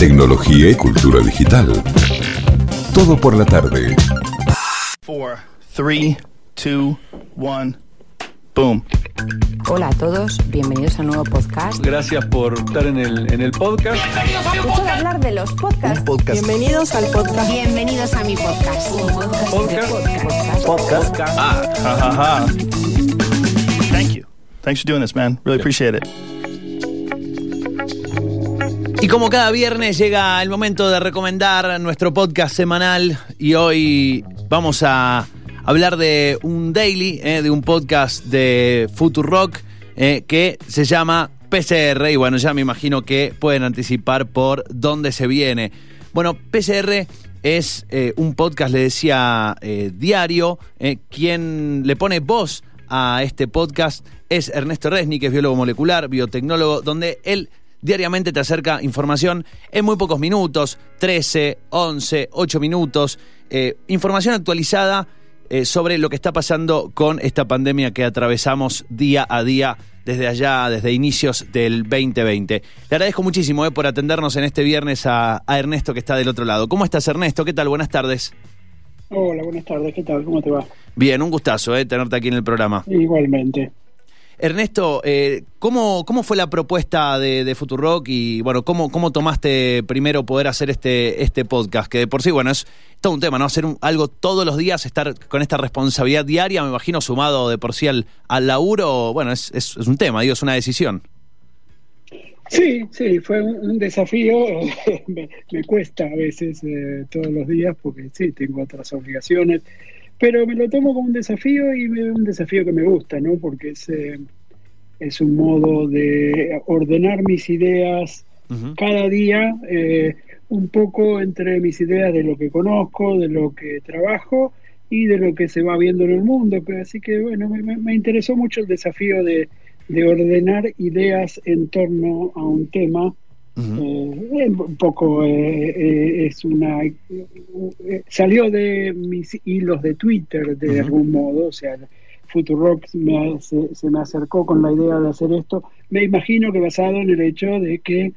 tecnología y cultura digital. Todo por la tarde. 4, 3, 2, 1, boom. Hola a todos, bienvenidos a un nuevo podcast. Gracias por estar en el, en el podcast. De hablar de los podcasts. Bienvenidos al podcast. Bienvenidos a mi podcast. Podcast. Podcast. Ah, ha, ha, ha. Thank you. Thanks for doing this, man. Really appreciate it. Y como cada viernes llega el momento de recomendar nuestro podcast semanal y hoy vamos a hablar de un daily, eh, de un podcast de Futurock eh, que se llama PCR y bueno, ya me imagino que pueden anticipar por dónde se viene. Bueno, PCR es eh, un podcast, le decía, diario, quien le pone voz a este podcast es Ernesto Resni, que es biólogo molecular, biotecnólogo, donde él diariamente te acerca información en muy pocos minutos, 13, 11, 8 minutos, eh, información actualizada eh, sobre lo que está pasando con esta pandemia que atravesamos día a día desde allá, desde inicios del 2020. Le agradezco muchísimo eh, por atendernos en este viernes a, a Ernesto que está del otro lado. ¿Cómo estás Ernesto? ¿Qué tal? Buenas tardes. Hola, buenas tardes. ¿Qué tal? ¿Cómo te va? Bien, un gustazo eh, tenerte aquí en el programa. Igualmente. Ernesto, eh, ¿cómo, ¿cómo fue la propuesta de, de Futurock y bueno, cómo, cómo tomaste primero poder hacer este, este podcast? Que de por sí, bueno, es todo un tema, ¿no? Hacer un- algo todos los días, estar con esta responsabilidad diaria, me imagino, sumado de por sí al, laburo, bueno, es, es, un tema, digo, es una decisión. Sí, sí, fue un, un desafío. me, me cuesta a veces eh, todos los días porque sí, tengo otras obligaciones, pero me lo tomo como un desafío y un desafío que me gusta, ¿no? Porque es, eh, es un modo de ordenar mis ideas cada día, eh, un poco entre mis ideas de lo que conozco, de lo que trabajo y de lo que se va viendo en el mundo. Así que bueno, me, me- me interesó mucho el desafío de, de ordenar ideas en torno a un tema. Eh, un poco eh, eh, es una salió de mis hilos de Twitter de Ujú. algún modo, o sea, Futurock me, se, se me acercó con la idea de hacer esto. Me imagino que basado en el hecho de que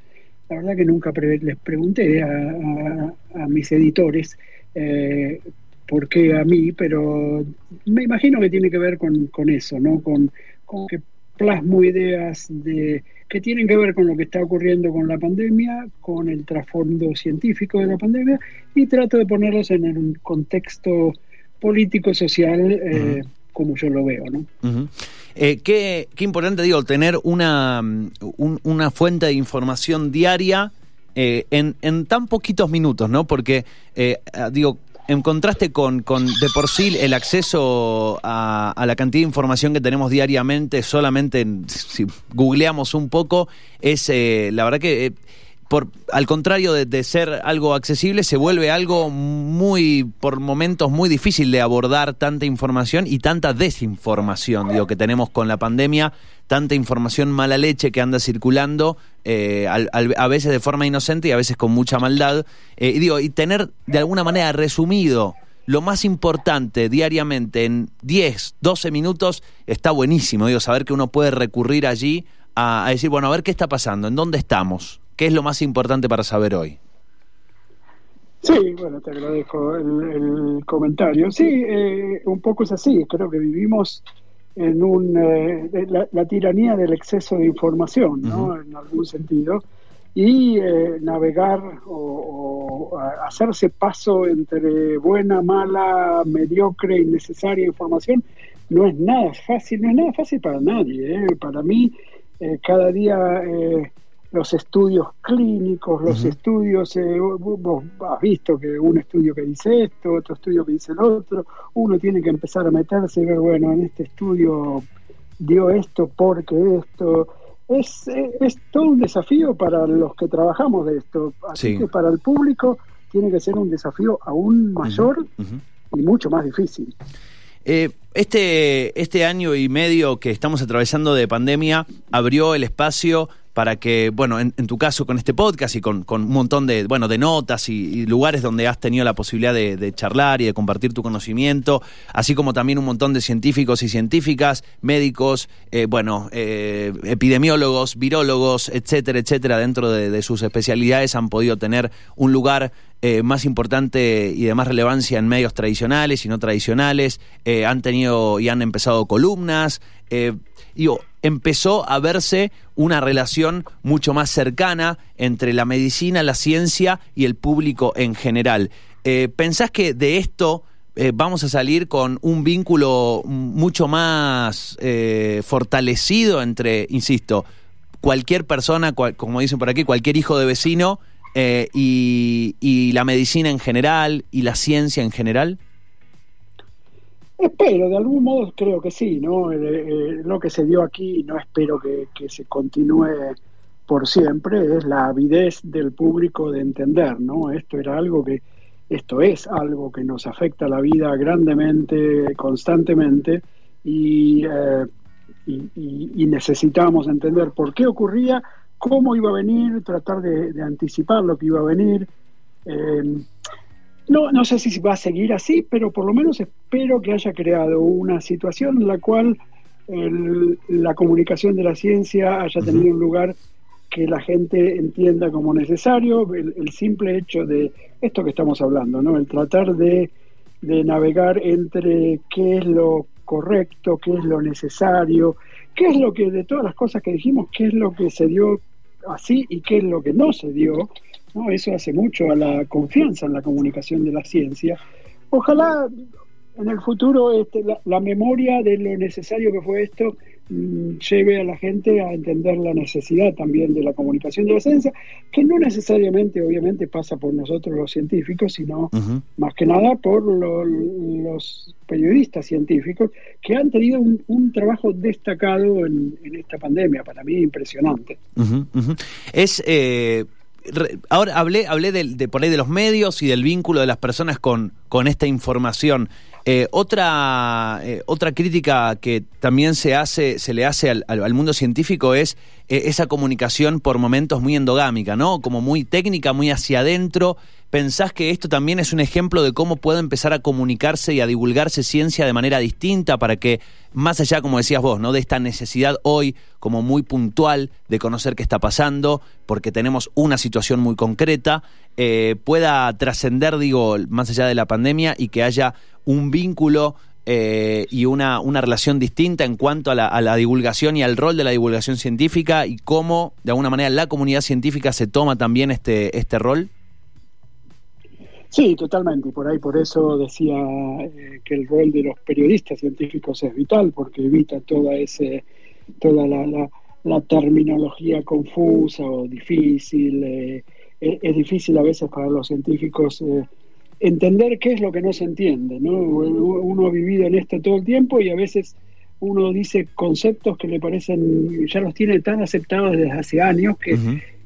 la verdad que nunca pre- les pregunté a, a- a mis editores eh, por qué a mí, pero me imagino que tiene que ver con, con eso, ¿no? Con, con que plasmo ideas de que tienen que ver con lo que está ocurriendo con la pandemia, con el trasfondo científico de la pandemia y trato de ponerlos en un contexto político social eh, como yo lo veo, ¿no? Eh, qué, qué importante, digo, tener una, un- una fuente de información diaria eh, en, en tan poquitos minutos, ¿no? Porque, eh, ah, digo, en contraste con, con de por sí el acceso a, la cantidad de información que tenemos diariamente, solamente en- si googleamos un poco, es eh, la verdad que... eh, por, al contrario de, de ser algo accesible, se vuelve algo muy, por momentos, muy difícil de abordar tanta información y tanta desinformación, digo, que tenemos con la pandemia, tanta información mala leche que anda circulando, eh, a veces de forma inocente y a veces con mucha maldad. Eh, y digo, y tener de alguna manera resumido lo más importante diariamente en 10, 12 minutos está buenísimo, digo, saber que uno puede recurrir allí a, decir, bueno, a ver qué está pasando, en dónde estamos, qué es lo más importante para saber hoy. Sí, bueno, te agradezco el, el comentario. Sí, eh, un poco es así. Creo que vivimos en un, eh, la, la tiranía del exceso de información, ¿no? En algún sentido. Y eh, navegar o, o hacerse paso entre buena, mala, mediocre, innecesaria información no es nada fácil, no es nada fácil para nadie. ¿eh? Para mí, eh, cada día eh, los estudios clínicos, los estudios, eh, vos has visto que un estudio que dice esto, otro estudio que dice el otro, uno tiene que empezar a meterse y ver, bueno, en este estudio dio esto porque esto. Es, eh, es todo un desafío para los que trabajamos de esto. Así Sí. que para el público tiene que ser un desafío aún mayor y mucho más difícil. Eh, este, este año y medio que estamos atravesando de pandemia abrió el espacio para que, bueno, en, tu caso con este podcast y con, con un montón de, bueno, de notas y, lugares donde has tenido la posibilidad de, de charlar y de compartir tu conocimiento, así como también un montón de científicos y científicas, médicos, eh, bueno, eh, epidemiólogos, virólogos, etcétera, etcétera, dentro de, de sus especialidades han podido tener un lugar eh, más importante y de más relevancia en medios tradicionales y no tradicionales, eh, han tenido y han empezado columnas, eh, digo, empezó a verse una relación mucho más cercana entre la medicina, la ciencia y el público en general. Eh, ¿Pensás que de esto eh, vamos a salir con un vínculo mucho más eh, fortalecido entre, insisto, cualquier persona, cual- como dicen por aquí, cualquier hijo de vecino eh, y, y la medicina en general y la ciencia en general? Espero, de algún modo creo que sí, ¿no? Eh, eh, lo que se dio aquí, no espero que, se continúe por siempre, es la avidez del público de entender, ¿no? Esto era algo que, esto es algo que nos afecta la vida grandemente, constantemente, y, eh, y, necesitamos entender por qué ocurría, cómo iba a venir, tratar de, de anticipar lo que iba a venir. No, no sé si va a seguir así, pero por lo menos espero que haya creado una situación en la cual el- la comunicación de la ciencia haya tenido un lugar que la gente entienda como necesario, el, el simple hecho de esto que estamos hablando, ¿no? El tratar de, de navegar entre qué es lo correcto, qué es lo necesario, qué es lo que de todas las cosas que dijimos, qué es lo que se dio así y qué es lo que no se dio, ¿no? Eso hace mucho a la confianza en la comunicación de la ciencia. Ojalá en el futuro este, la, la memoria de lo necesario que fue esto mm, lleve a la gente a entender la necesidad también de la comunicación de la ciencia, que no necesariamente obviamente pasa por nosotros los científicos, sino más que nada por lo- los periodistas científicos que han tenido un, un trabajo destacado en, en esta pandemia, para mí impresionante. Es eh, ahora hablé hablé de, por ahí de los medios y del vínculo de las personas con, con esta información. Eh, otra eh, otra crítica que también se hace se le hace al mundo científico es eh, esa comunicación por momentos muy endogámica, ¿no? Como muy técnica, muy hacia adentro. ¿Pensás que esto también es un ejemplo de cómo puede empezar a comunicarse y a divulgarse ciencia de manera distinta para que, más allá, como decías vos, ¿no? de esta necesidad hoy como muy puntual de conocer qué está pasando, porque tenemos una situación muy concreta, eh, pueda trascender, digo, más allá de la pandemia y que haya un vínculo eh, y una, una relación distinta en cuanto a la, a la divulgación y al rol de la divulgación científica y cómo, de alguna manera, la comunidad científica se toma también este, este rol? Sí, totalmente. Y por ahí, por eso decía eh, que el rol de los periodistas científicos es vital, porque evita toda ese, toda la, la- la terminología confusa o difícil. eh, es, es difícil a veces para los científicos eh, entender qué es lo que no se entiende, ¿no? Uno ha vivido en esto todo el tiempo y a veces uno dice conceptos que le parecen, ya los tiene tan aceptados desde hace años que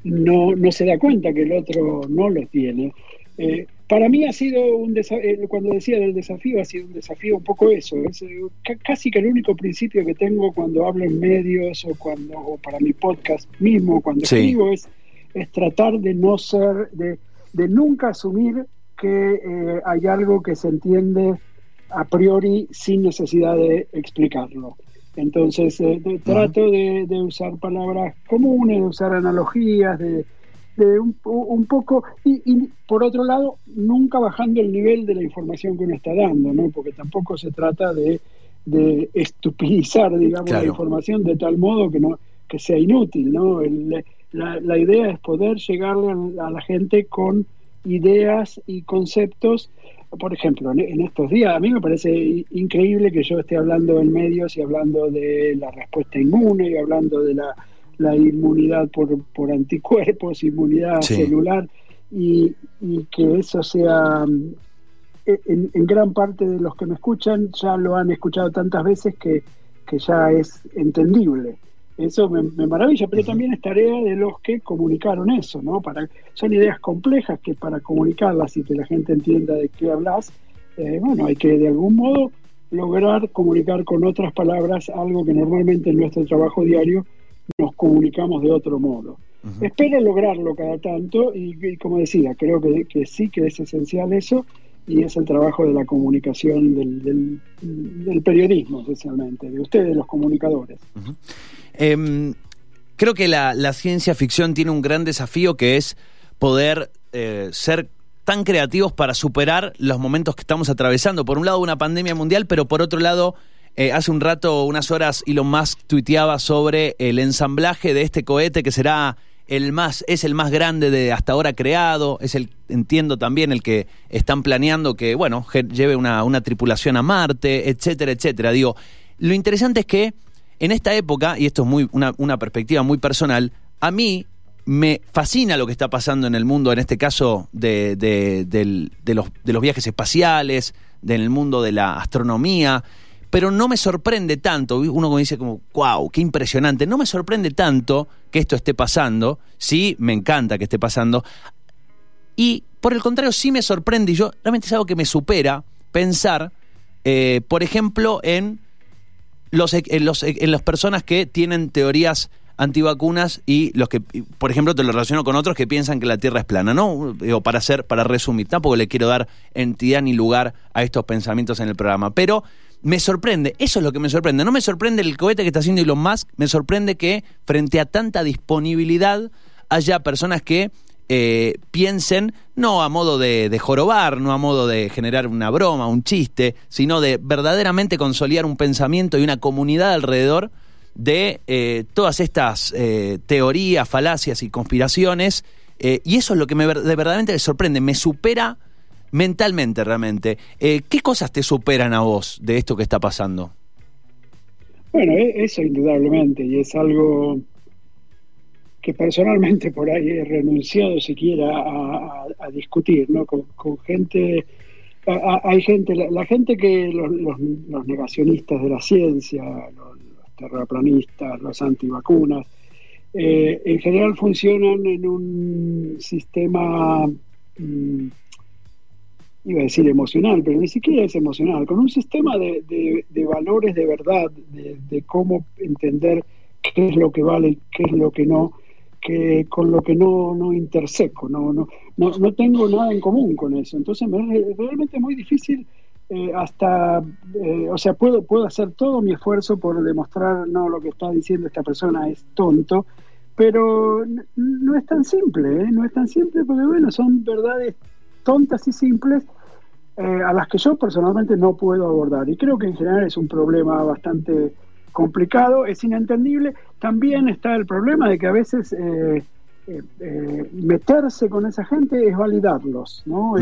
no, no se da cuenta que el otro no los tiene. Eh, para mí ha sido un desafío, cuando decía del desafío, ha sido un desafío un poco eso. Es eh, ca- casi que el único principio que tengo cuando hablo en medios o cuando o para mi podcast mismo, cuando Sí. escribo, es, es tratar de no ser, de, de nunca asumir que eh, hay algo que se entiende a priori sin necesidad de explicarlo. Entonces, eh, de- trato de, de usar palabras comunes, de usar analogías, de, de un, un poco, y, y, por otro lado, nunca bajando el nivel de la información que uno está dando, ¿no? porque tampoco se trata de, de estupidizar, digamos, Claro. la información de tal modo que no que sea inútil. ¿no? El- la, la idea es poder llegarle a, a la gente con ideas y conceptos por ejemplo, en, en estos días, a mí me parece increíble que yo esté hablando en medios y hablando de la respuesta inmune y hablando de la, la inmunidad por, por anticuerpos, inmunidad Sí. celular, y, y que eso sea, mm, en, en gran parte de los que me escuchan ya lo han escuchado tantas veces que, que ya es entendible. Eso me, me maravilla, pero también es tarea de los que comunicaron eso, ¿no? Para, son ideas complejas que para comunicarlas y que la gente entienda de qué hablas, eh, bueno, hay que de algún modo lograr comunicar con otras palabras algo que normalmente en nuestro trabajo diario nos comunicamos de otro modo. Espero lograrlo cada tanto y, como decía, creo que, que, sí que es esencial eso y es el trabajo de la comunicación, del, del, periodismo esencialmente, de ustedes, los comunicadores. Em, creo que la, la, ciencia ficción tiene un gran desafío que es poder eh, ser tan creativos para superar los momentos que estamos atravesando. Por un lado, una pandemia mundial, pero por otro lado, eh, hace un rato, unas horas, Elon Musk tuiteaba sobre el ensamblaje de este cohete que será el más, es el más grande de hasta ahora creado, es el, entiendo también, el que están planeando que, bueno, lleve una, una tripulación a Marte, etcétera, etcétera. Digo, lo interesante es que en esta época, y esto es muy una, una perspectiva muy personal, a mí me fascina lo que está pasando en el mundo, en este caso de, de, los, de los viajes espaciales, del mundo de la astronomía, pero no me sorprende tanto, uno dice como, wow, qué impresionante, no me sorprende tanto que esto esté pasando, sí, me encanta que esté pasando, y por el contrario, sí me sorprende, y yo realmente es algo que me supera pensar, eh, por ejemplo, en, los, en, los, en las personas que tienen teorías antivacunas y los que, por ejemplo, te lo relaciono con otros que piensan que la Tierra es plana, ¿no? O para hacer, para resumir, tampoco le quiero dar entidad ni lugar a estos pensamientos en el programa, pero me sorprende, eso es lo que me sorprende, no me sorprende el cohete que está haciendo Elon Musk, me sorprende que frente a tanta disponibilidad haya personas que eh, piensen no a modo de, jorobar, no a modo de generar una broma, un chiste, sino de verdaderamente consolidar un pensamiento y una comunidad alrededor de eh, todas estas eh, teorías, falacias y conspiraciones. Y eso es lo que me de verdaderamente me sorprende, me supera mentalmente realmente. ¿Qué cosas te superan a vos de esto que está pasando? Bueno, e-, eso indudablemente, y es algo que personalmente por ahí he renunciado siquiera a, discutir, ¿no? Con, gente, hay gente, la, gente que los, los, negacionistas de la ciencia, los, terraplanistas, los antivacunas, eh, en general funcionan en un sistema, mm, iba a decir emocional, pero ni siquiera es emocional, con un sistema de, valores de verdad, de, cómo entender qué es lo que vale qué es lo que no, que con lo que no, no interseco, no, no, no, no tengo nada en común con eso. Entonces me es realmente muy difícil eh, hasta, eh, o sea, puedo, puedo hacer todo mi esfuerzo por demostrar, no, lo que está diciendo esta persona es tonto, pero no es tan simple, ¿eh? no es tan simple porque, bueno, son verdades tontas y simples a las que yo personalmente no puedo abordar. Y creo que en general es un problema bastante complicado, es inentendible. También está el problema de que a veces eh, eh, meterse con esa gente es validarlos, ¿no?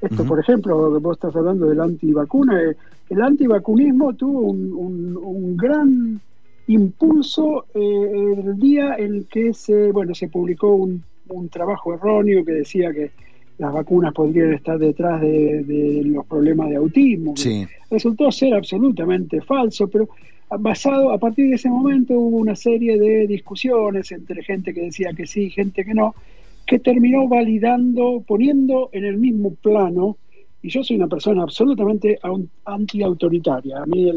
Esto, por ejemplo, vos estás hablando del antivacuna, eh, el antivacunismo tuvo un, gran impulso el día en que se, bueno, se publicó un, trabajo erróneo que decía que las vacunas podrían estar detrás de, los problemas de autismo. Resultó ser absolutamente falso, pero basado, a partir de ese momento hubo una serie de discusiones entre gente que decía que sí, gente que no, que terminó validando, poniendo en el mismo plano, y yo soy una persona absolutamente anti-autoritaria, a mí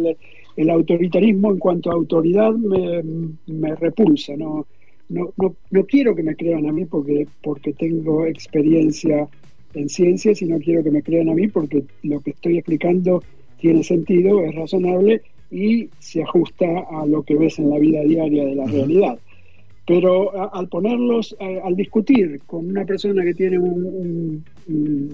el, autoritarismo en cuanto a autoridad me, repulsa, no, no, no, quiero que me crean a mí porque, porque tengo experiencia en ciencias y no quiero que me crean a mí porque lo que estoy explicando tiene sentido, es razonable y se ajusta a lo que ves en la vida diaria de la realidad. Pero al ponerlos, al discutir con una persona que tiene un,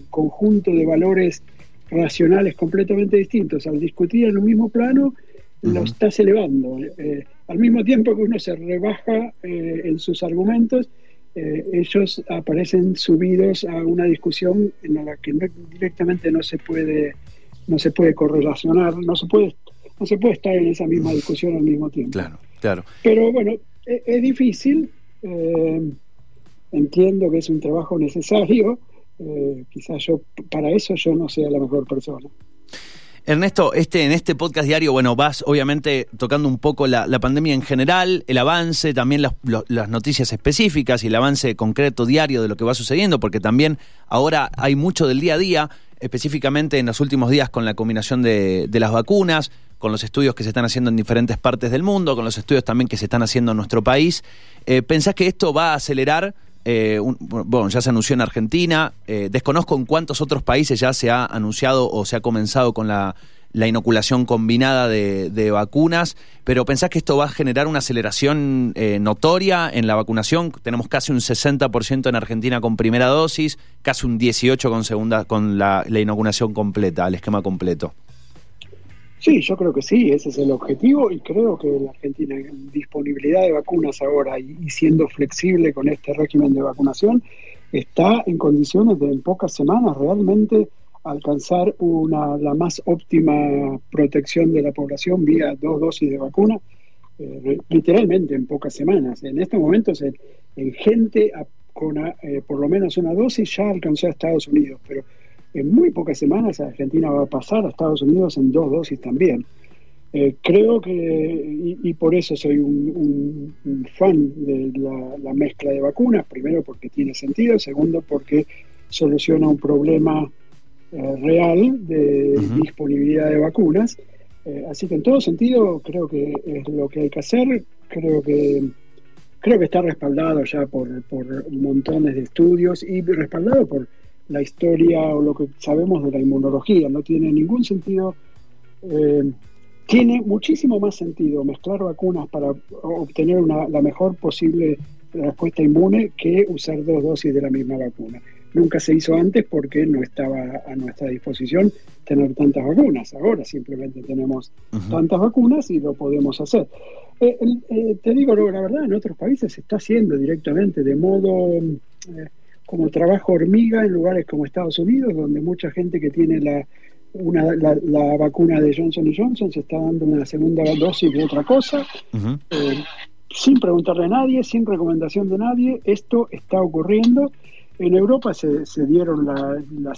conjunto de valores racionales completamente distintos, al discutir en un mismo plano, lo estás elevando. Eh, al mismo tiempo que uno se rebaja eh, en sus argumentos, eh, ellos aparecen subidos a una discusión en la que directamente no se puede no se puede correlacionar, no se puede no se puede estar en esa misma discusión al mismo tiempo. Claro, claro. Pero bueno, e, es, difícil. Eh, entiendo que es un trabajo necesario. Quizás yo, para eso yo no sea la mejor persona. Ernesto, este, en este podcast diario, bueno, vas obviamente tocando un poco la, pandemia en general, el avance, también las, noticias específicas y el avance concreto diario de lo que va sucediendo, porque también ahora hay mucho del día a día, específicamente en los últimos días con la combinación de, de las vacunas, con los estudios que se están haciendo en diferentes partes del mundo, con los estudios también que se están haciendo en nuestro país. Eh, ¿Pensás que esto va a acelerar? Eh, un- bueno, ya se anunció en Argentina, eh, desconozco en cuántos otros países ya se ha anunciado o se ha comenzado con la, la inoculación combinada de, vacunas, pero ¿pensás que esto va a generar una aceleración eh, notoria en la vacunación? Tenemos casi un 60% en Argentina con primera dosis, casi un 18% con, segunda, con la inoculación completa, el esquema completo. Sí, yo creo que sí, ese es el objetivo y creo que la Argentina en disponibilidad de vacunas ahora y, siendo flexible con este régimen de vacunación está en condiciones de en pocas semanas realmente alcanzar una la más óptima protección de la población vía dos dosis de vacuna, eh, literalmente en pocas semanas. En estos momentos en, en gente a- con a- eh, por lo menos una dosis ya alcanzó a Estados Unidos, pero en muy pocas semanas Argentina va a pasar a Estados Unidos en dos dosis también. Eh, creo que, y, y por eso soy un, un- un fan de la, la mezcla de vacunas, primero porque tiene sentido, segundo porque soluciona un problema eh, real de disponibilidad de vacunas. Eh, así que en todo sentido creo que es lo que hay que hacer, creo que creo que está respaldado ya por, por montones de estudios y respaldado por la historia o lo que sabemos de la inmunología. No tiene ningún sentido, eh, tiene muchísimo más sentido mezclar vacunas para obtener una, la mejor posible respuesta inmune que usar dos dosis de la misma vacuna. Nunca se hizo antes porque no estaba a nuestra disposición tener tantas vacunas. Ahora simplemente tenemos tantas vacunas y lo podemos hacer. Eh, eh, te digo, la verdad, en otros países se está haciendo directamente de modo eh, como trabajo hormiga en lugares como Estados Unidos, donde mucha gente que tiene la, una, la, la vacuna de Johnson Johnson se está dando una segunda dosis de otra cosa, eh, sin preguntarle a nadie, sin recomendación de nadie, esto está ocurriendo. En Europa se, se dieron la,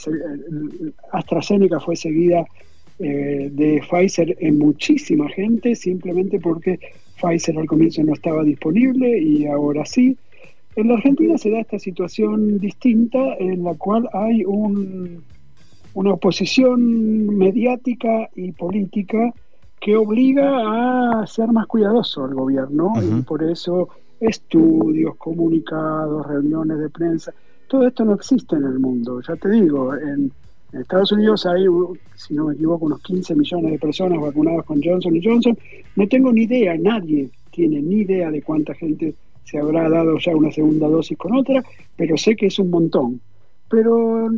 AstraZeneca fue seguida eh, de Pfizer en muchísima gente, simplemente porque Pfizer al comienzo no estaba disponible y ahora sí. En la Argentina se da esta situación distinta en la cual hay un, una oposición mediática y política que obliga a ser más cuidadoso al gobierno y por eso estudios, comunicados, reuniones de prensa, todo esto no existe en el mundo. Ya te digo, en, en Estados Unidos hay, si no me equivoco, unos 15 millones de personas vacunadas con Johnson y Johnson. No tengo ni idea, nadie tiene ni idea de cuánta gente se habrá dado ya una segunda dosis con otra, pero sé que es un montón. Pero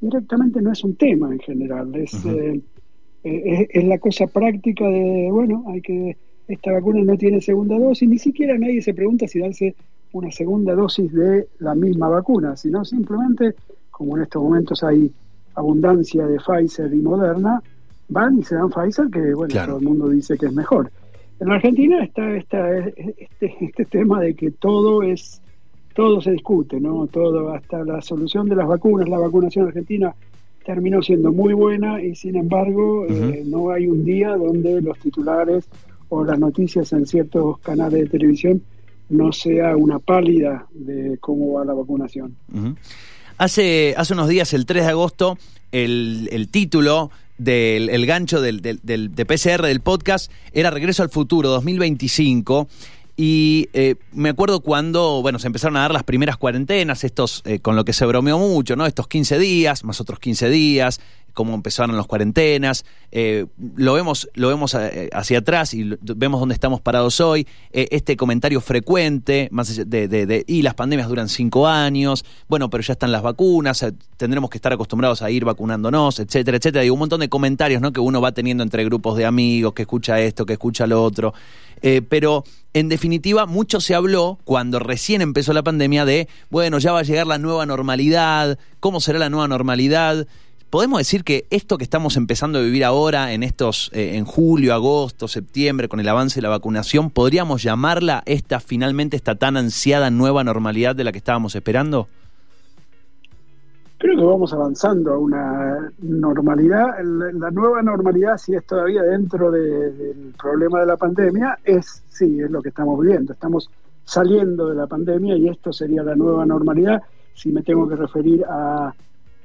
directamente no es un tema en general, es, eh, eh, es, es la cosa práctica de, bueno, hay que esta vacuna no tiene segunda dosis, ni siquiera nadie se pregunta si darse una segunda dosis de la misma vacuna, sino simplemente, como en estos momentos hay abundancia de Pfizer y Moderna, van y se dan Pfizer, que bueno, Claro. todo el mundo dice que es mejor. En la Argentina está esta, este, este tema de que todo es todo se discute, ¿no? Todo, hasta la solución de las vacunas, la vacunación argentina terminó siendo muy buena y sin embargo eh, no hay un día donde los titulares o las noticias en ciertos canales de televisión no sea una pálida de cómo va la vacunación. Hace, hace unos días, el 3 de agosto, el, el título del el gancho del, del, del- de PCR del podcast era Regreso al Futuro 2025. Y eh, me acuerdo cuando, bueno, se empezaron a dar las primeras cuarentenas, estos, eh, con lo que se bromeó mucho, ¿no? Estos 15 días, más otros 15 días, cómo empezaron las cuarentenas. eh, lo vemos, lo vemos eh, hacia atrás y vemos dónde estamos parados hoy. eh, este comentario frecuente, más de, de- de- y las pandemias duran cinco años, bueno, pero ya están las vacunas, tendremos que estar acostumbrados a ir vacunándonos, etcétera, etcétera. Y un montón de comentarios, ¿no? Que uno va teniendo entre grupos de amigos, que escucha esto, que escucha lo otro. Pero en definitiva, mucho se habló cuando recién empezó la pandemia de, bueno, ya va a llegar la nueva normalidad, ¿cómo será la nueva normalidad? Podemos decir que esto que estamos empezando a vivir ahora, en estos, eh, en julio, agosto, septiembre, con el avance de la vacunación, ¿podríamos llamarla esta finalmente esta tan ansiada nueva normalidad de la que estábamos esperando? Creo que vamos avanzando a una normalidad. La, nueva normalidad, si es todavía dentro de- del problema de la pandemia, es sí, es lo que estamos viviendo. Estamos saliendo de la pandemia y esto sería la nueva normalidad. Si me tengo que referir a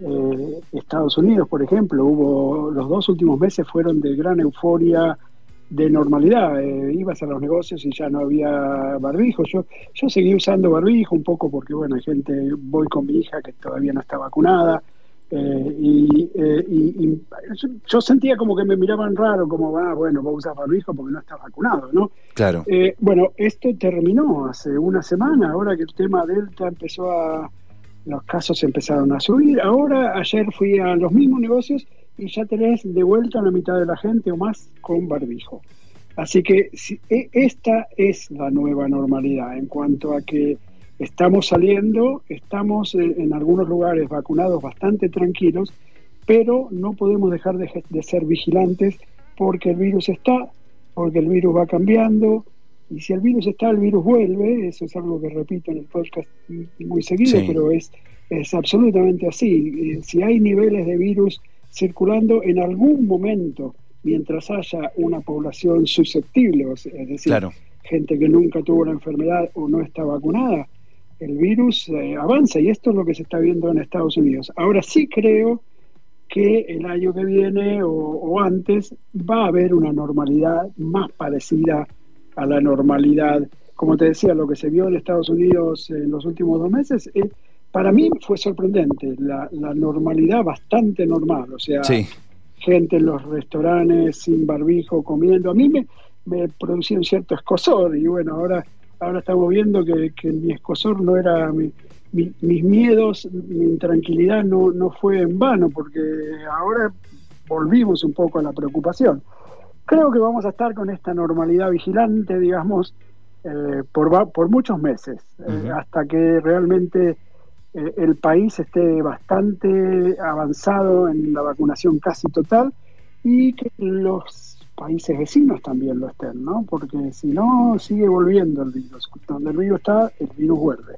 eh, Estados Unidos, por ejemplo, hubo los dos últimos meses fueron de gran euforia de normalidad. Eh, ibas a los negocios y ya no había barbijo. Yo, yo seguí usando barbijo un poco porque, bueno, hay gente, voy con mi hija que todavía no está vacunada. Eh, y, eh, y, y, yo sentía como que me miraban raro, como, ah, bueno, vos usas barbijo porque no estás vacunado, ¿no? Claro. Eh, bueno, esto terminó hace una semana, ahora que el tema Delta empezó a, los casos empezaron a subir. Ahora, ayer fui a los mismos negocios y ya tenés de vuelta la mitad de la gente o más con barbijo. Así que si, e, esta es la nueva normalidad en cuanto a que estamos saliendo, estamos en, en algunos lugares vacunados bastante tranquilos, pero no podemos dejar de, de ser vigilantes porque el virus está, porque el virus va cambiando, y si el virus está, el virus vuelve, eso es algo que repito en el podcast muy seguido, Sí. pero es, es absolutamente así. Eh, Si hay niveles de virus circulando en algún momento, mientras haya una población susceptible, o sea, es decir, Claro. gente que nunca tuvo la enfermedad o no está vacunada, el virus eh, avanza y esto es lo que se está viendo en Estados Unidos. Ahora sí creo que el año que viene o, o antes va a haber una normalidad más parecida a la normalidad. Como te decía, lo que se vio en Estados Unidos en los últimos dos meses, eh, para mí fue sorprendente, la, la normalidad bastante normal, o sea, Sí. gente en los restaurantes sin barbijo comiendo. A mí me, me producía un cierto escosor y bueno, ahora, ahora estamos viendo que, que mi escosor no era, mi- mi- mis miedos, mi intranquilidad no, no fue en vano porque ahora volvimos un poco a la preocupación. Creo que vamos a estar con esta normalidad vigilante, digamos, eh, por, por muchos meses, eh, hasta que realmente eh, el país esté bastante avanzado en la vacunación casi total y que los países vecinos también lo estén, ¿no? Porque si no, sigue volviendo el virus. Donde el virus está, el virus vuelve.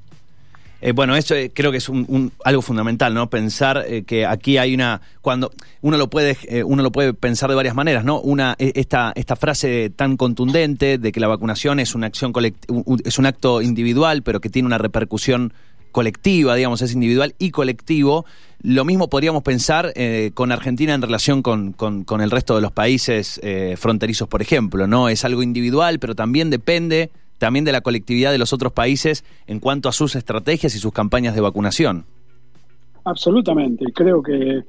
Eh, bueno, eso eh, creo que es un, algo fundamental, ¿no? Pensar eh, que aquí hay una cuando uno lo puede uno lo puede pensar de varias maneras, ¿no? Una eh, esta esta frase tan contundente de que la vacunación es una acción un- es un acto individual, pero que tiene una repercusión colectiva, digamos, es individual y colectivo. Lo mismo podríamos pensar eh, con Argentina en relación con, con- con el resto de los países fronterizos, por ejemplo, ¿no? Es algo individual, pero también depende también de la colectividad de los otros países en cuanto a sus estrategias y sus campañas de vacunación. Absolutamente. Creo que eh,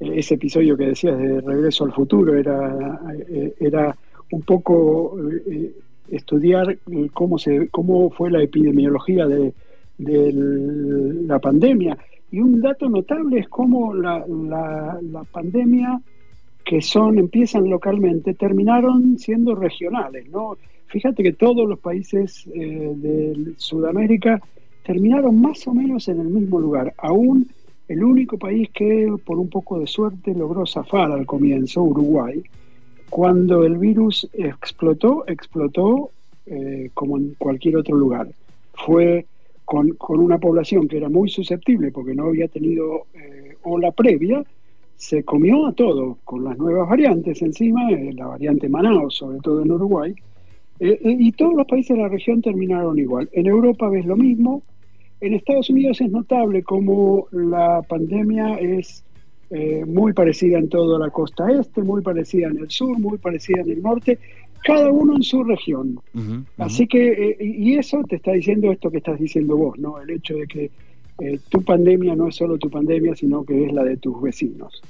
ese episodio que decías de Regreso al Futuro era, eh, era un poco eh, estudiar cómo, se, cómo fue la epidemiología de, de la pandemia. Y un dato notable es cómo la, la, la pandemia que son empiezan localmente terminaron siendo regionales, ¿no? Fíjate que todos los países eh, de Sudamérica terminaron más o menos en el mismo lugar. Aún el único país que por un poco de suerte logró zafar al comienzo, Uruguay, cuando el virus explotó, explotó eh, como en cualquier otro lugar. Fue con, una población que era muy susceptible porque no había tenido eh, ola previa, se comió a todo con las nuevas variantes encima, eh, la variante Manaus, sobre todo en Uruguay, eh, y todos los países de la región terminaron igual. En Europa ves lo mismo, en Estados Unidos es notable como la pandemia es eh, muy parecida en toda la costa este, muy parecida en el sur, muy parecida en el norte, cada uno en su región. Uh -huh, uh -huh. Así que, eh, y eso te está diciendo esto que estás diciendo vos, ¿no? El hecho de que eh, tu pandemia no es solo tu pandemia, sino que es la de tus vecinos.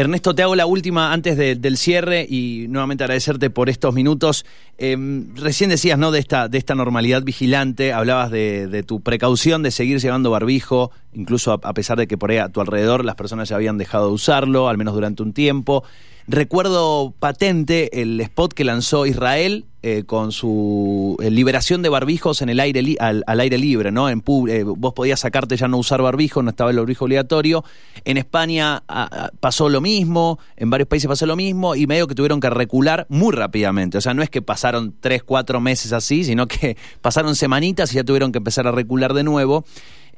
Ernesto, te hago la última antes de, del cierre y nuevamente agradecerte por estos minutos. Eh, recién decías, ¿no? De esta, normalidad vigilante, hablabas de, de tu precaución de seguir llevando barbijo, incluso a, a, pesar de que por ahí a tu alrededor las personas ya habían dejado de usarlo, al menos durante un tiempo. Recuerdo patente el spot que lanzó Israel eh, con su eh, liberación de barbijos en el aire li al, al, aire libre, ¿no? En eh, vos podías sacarte ya no usar barbijo, no estaba el barbijo obligatorio. En España a, a, pasó lo mismo, en varios países pasó lo mismo y medio que tuvieron que recular muy rápidamente. O sea, no es que pasaron tres, cuatro meses así, sino que pasaron semanitas y ya tuvieron que empezar a recular de nuevo.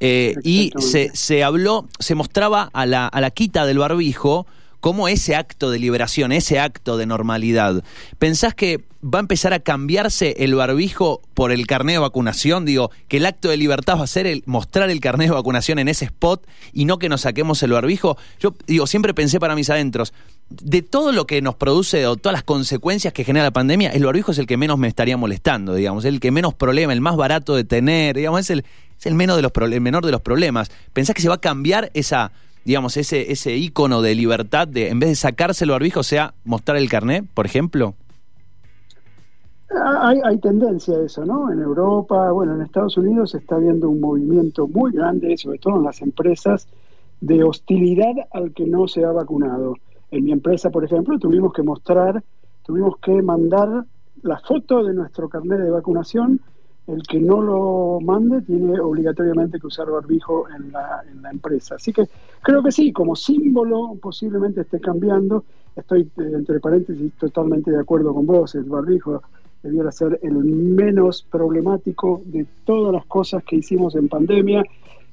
Eh, y se, se habló, se mostraba a la, a la quita del barbijo como ese acto de liberación, ese acto de normalidad. ¿Pensás que va a empezar a cambiarse el barbijo por el carnet de vacunación? Digo, que el acto de libertad va a ser el mostrar el carnet de vacunación en ese spot y no que nos saquemos el barbijo. Yo digo, siempre pensé para mis adentros, de todo lo que nos produce o todas las consecuencias que genera la pandemia, el barbijo es el que menos me estaría molestando, digamos, el que menos problema, el más barato de tener, digamos, es el, menos de los el menor de los problemas. ¿Pensás que se va a cambiar esa, digamos, ese, ese ícono de libertad de, en vez de sacarse el barbijo, sea, mostrar el carnet, por ejemplo? Hay, hay, tendencia a eso, ¿no? En Europa, bueno, en Estados Unidos se está viendo un movimiento muy grande, sobre todo en las empresas, de hostilidad al que no se ha vacunado. En mi empresa, por ejemplo, tuvimos que mostrar, tuvimos que mandar la foto de nuestro carnet de vacunación. El que no lo mande tiene obligatoriamente que usar barbijo en la, en la empresa. Así que creo que sí, como símbolo posiblemente esté cambiando. Estoy, eh, entre paréntesis, totalmente de acuerdo con vos. El barbijo debiera ser el menos problemático de todas las cosas que hicimos en pandemia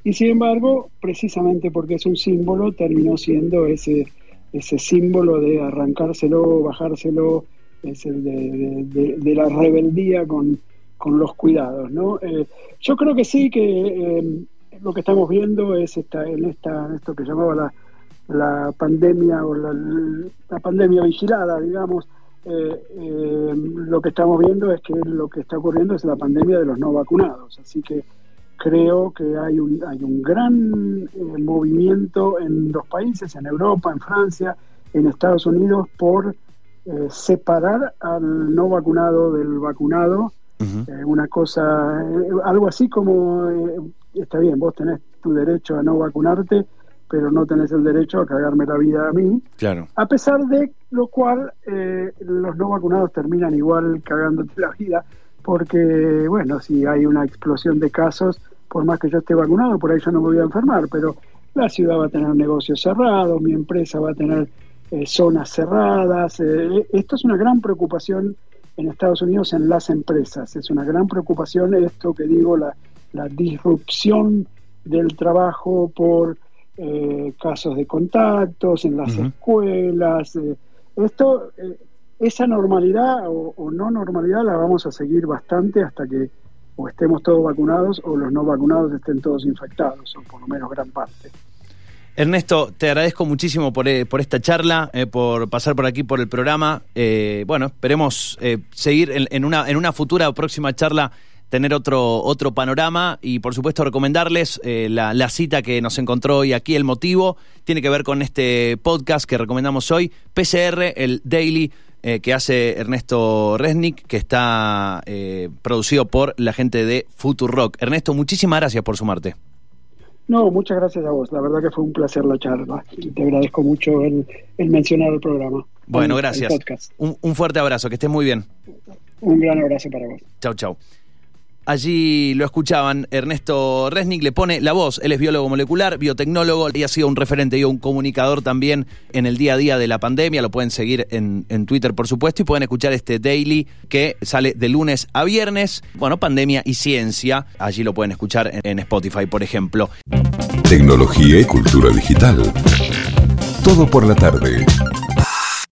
y sin embargo, precisamente porque es un símbolo, terminó siendo ese, ese símbolo de arrancárselo, bajárselo, es el de, de, la rebeldía con, con, los cuidados. ¿no? Eh, yo creo que sí que eh, lo que estamos viendo es esta, en, esta, esto que llamaba la, la pandemia o la, la, pandemia vigilada, digamos, eh, eh, lo que estamos viendo es que lo que está ocurriendo es la pandemia de los no vacunados. Así que creo que hay un, hay un gran eh, movimiento en los países, en Europa, en Francia, en Estados Unidos, por eh, separar al no vacunado del vacunado. Eh, una cosa, algo así como, está bien, vos tenés tu derecho a no vacunarte, pero no tenés el derecho a cagarme la vida a mí. Claro. A pesar de lo cual, los no vacunados terminan igual cagándote la vida porque, bueno, si hay una explosión de casos, por más que yo esté vacunado, por ahí yo no me voy a enfermar, pero la ciudad va a tener negocios cerrados, mi empresa va a tener eh, zonas cerradas. Eh, esto es una gran preocupación en Estados Unidos en las empresas, es una gran preocupación esto que digo, la, la disrupción del trabajo por eh, casos de contactos en las escuelas. esto esa normalidad o, no normalidad la vamos a seguir bastante hasta que o estemos todos vacunados o los no vacunados estén todos infectados, o por lo menos gran parte. Ernesto, te agradezco muchísimo por, eh, por esta charla, eh, por pasar por aquí por el programa. Eh, bueno, esperemos seguir en, una, en una futura próxima charla tener otro, otro panorama y por supuesto recomendarles la, la, cita que nos encontró hoy aquí. El motivo tiene que ver con este podcast que recomendamos hoy, PCR, el Daily eh, que hace Ernesto Resnick, que está eh, producido por la gente de Rock. Ernesto, muchísimas gracias por sumarte. No, muchas gracias a vos. La verdad que fue un placer la charla y te agradezco mucho el, mencionar el programa. Bueno, gracias. Un, un fuerte abrazo, que estés muy bien. Un gran abrazo para vos. Chau, chau. Allí lo escuchaban, Ernesto Resnick le pone la voz, él es biólogo molecular, biotecnólogo y ha sido un referente y un comunicador también en el día a día de la pandemia, lo pueden seguir en, Twitter por supuesto y pueden escuchar este daily que sale de lunes a viernes, bueno, pandemia y ciencia, allí lo pueden escuchar en Spotify por ejemplo. Tecnología y cultura digital. Todo por la tarde.